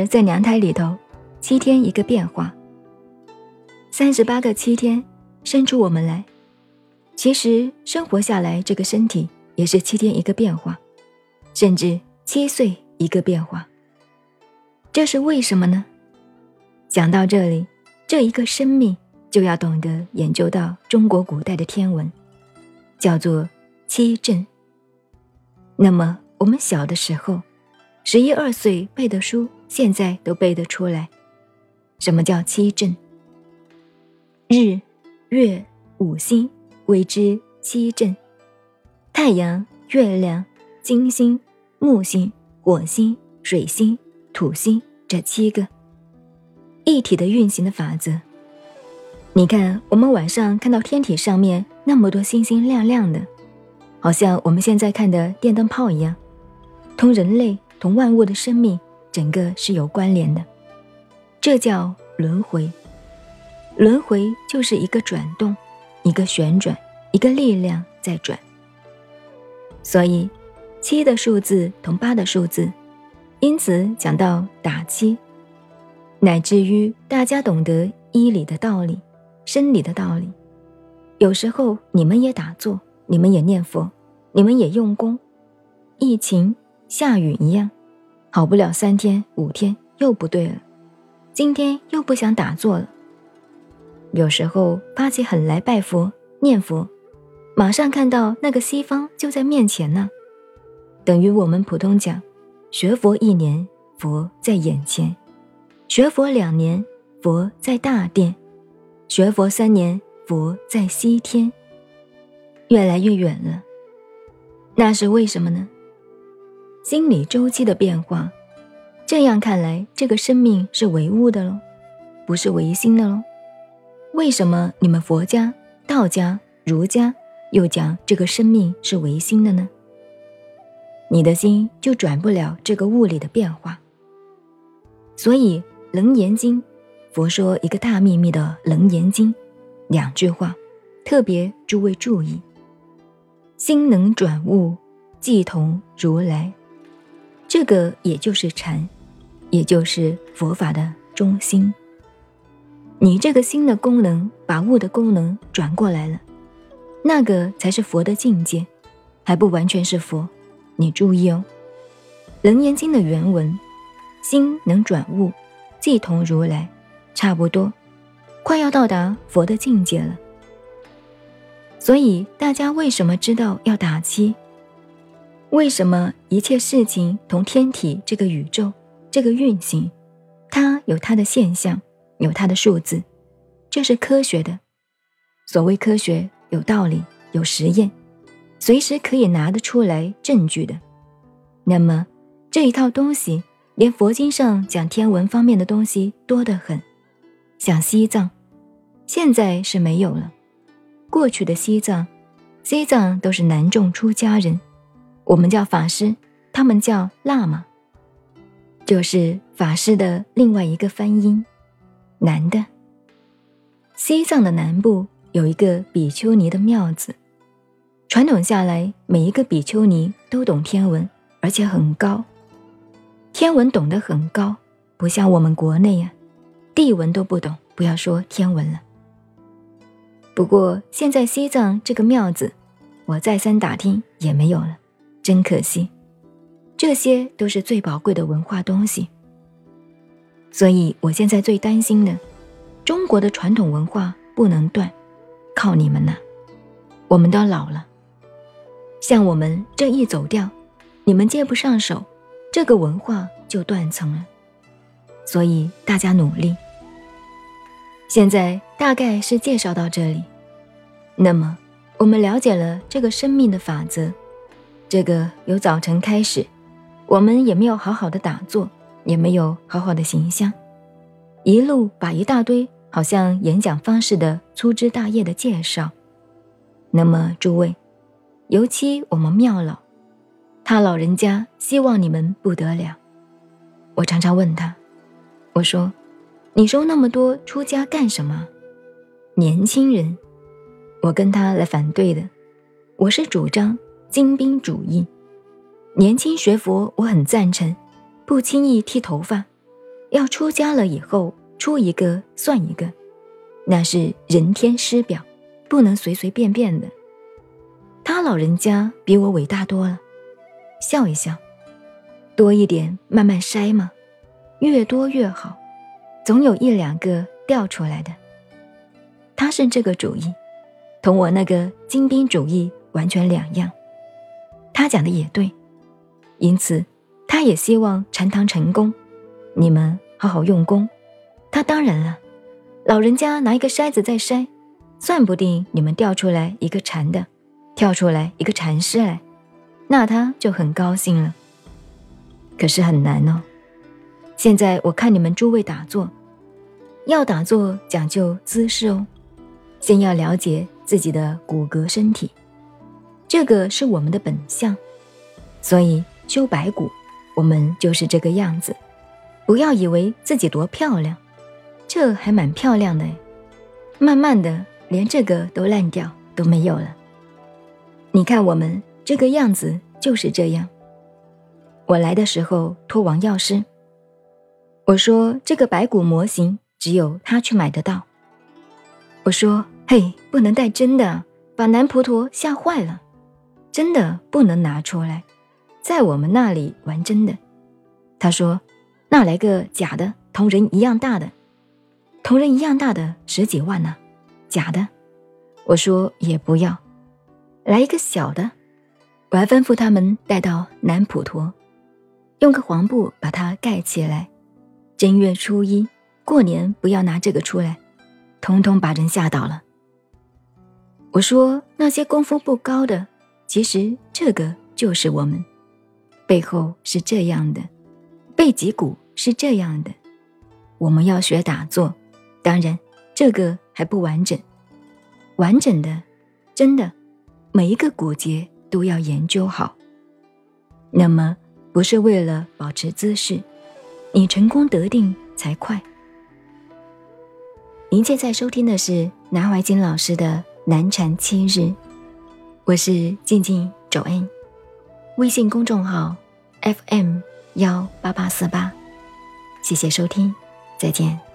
儿在娘胎里头，七天一个变化。三十八个七天生出我们来，其实生活下来这个身体也是七天一个变化，甚至七岁一个变化。这是为什么呢？讲到这里，这一个生命就要懂得研究到中国古代的天文，叫做七震。那么我们小的时候，十一二岁背的书，现在都背得出来。什么叫七震？日、月、五星为之七阵，太阳、月亮、金星、木星、火星、水星、土星这七个一体的运行的法则。你看，我们晚上看到天体上面那么多星星亮亮的，好像我们现在看的电灯泡一样，同人类、同万物的生命整个是有关联的，这叫轮回。轮回就是一个转动，一个旋转，一个力量在转。所以，七的数字同八的数字，因此讲到打七，乃至于大家懂得医理的道理、生理的道理。有时候你们也打坐，你们也念佛，你们也用功。疫情下雨一样，好不了三天五天又不对了，今天又不想打坐了。有时候发起狠来拜佛念佛，马上看到那个西方就在面前呢，等于我们普通讲，学佛一年佛在眼前，学佛两年佛在大殿，学佛三年佛在西天，越来越远了。那是为什么呢？心理周期的变化，这样看来，这个生命是唯物的喽，不是唯心的喽。为什么你们佛家、道家、儒家又讲这个生命是唯心的呢？你的心就转不了这个物理的变化。所以《楞严经》，佛说一个大秘密的《楞严经》，两句话，特别诸位注意：心能转物，即同如来。这个也就是禅，也就是佛法的中心。你这个心的功能把物的功能转过来了，那个才是佛的境界，还不完全是佛。你注意哦，《楞严经》的原文，心能转物，即同如来，差不多，快要到达佛的境界了。所以大家为什么知道要打七？为什么一切事情同天体这个宇宙这个运行，它有它的现象？有它的数字，这是科学的。所谓科学，有道理，有实验，随时可以拿得出来证据的。那么这一套东西，连佛经上讲天文方面的东西多得很。像西藏，现在是没有了。过去的西藏，西藏都是南众出家人，我们叫法师，他们叫喇嘛，就是法师的另外一个翻音。男的，西藏的南部有一个比丘尼的庙子。传统下来，每一个比丘尼都懂天文，而且很高。天文懂得很高，不像我们国内呀，地文都不懂，不要说天文了。不过现在西藏这个庙子，我再三打听也没有了，真可惜。这些都是最宝贵的文化东西。所以，我现在最担心的，中国的传统文化不能断，靠你们了。我们都老了，像我们这一走掉，你们接不上手，这个文化就断层了。所以大家努力。现在大概是介绍到这里。那么，我们了解了这个生命的法则，这个由早晨开始，我们也没有好好的打坐。也没有好好的形象，一路把一大堆好像演讲方式的粗枝大叶的介绍。那么诸位，尤其我们庙老，他老人家希望你们不得了。我常常问他，我说：“你收那么多出家干什么？”年轻人，我跟他来反对的，我是主张精兵主义，年轻学佛我很赞成。不轻易剃头发，要出家了以后出一个算一个，那是人天师表，不能随随便便的。他老人家比我伟大多了，笑一笑，多一点慢慢筛嘛，越多越好，总有一两个掉出来的。他是这个主意，同我那个精兵主义完全两样。他讲的也对，因此他也希望禅堂成功，你们好好用功。他当然了，老人家拿一个筛子在筛，算不定你们掉出来一个禅的，跳出来一个禅师来，那他就很高兴了。可是很难哦。现在我看你们诸位打坐，要打坐讲究姿势哦。先要了解自己的骨骼身体，这个是我们的本相，所以修白骨，我们就是这个样子。不要以为自己多漂亮，这还蛮漂亮的，慢慢的连这个都烂掉，都没有了。你看我们这个样子就是这样。我来的时候托王药师，我说这个白骨模型只有他去买得到。我说：“嘿，不能带真的，把男婆陀吓坏了。真的不能拿出来，在我们那里玩真的。”他说：“那来个假的，同人一样大的，同人一样大的十几万呢，假的。”我说：“也不要，来一个小的。”我还吩咐他们带到南普陀，用个黄布把它盖起来。正月初一过年不要拿这个出来。通通把人吓倒了。我说那些功夫不高的，其实这个就是我们，背后是这样的，背脊骨是这样的。我们要学打坐，当然这个还不完整，完整的，真的每一个骨节都要研究好。那么不是为了保持姿势，你成功得定才快。您现在收听的是南怀瑾老师的南禅七日，我是静静周恩，微信公众号 FM 幺八八四八，谢谢收听，再见。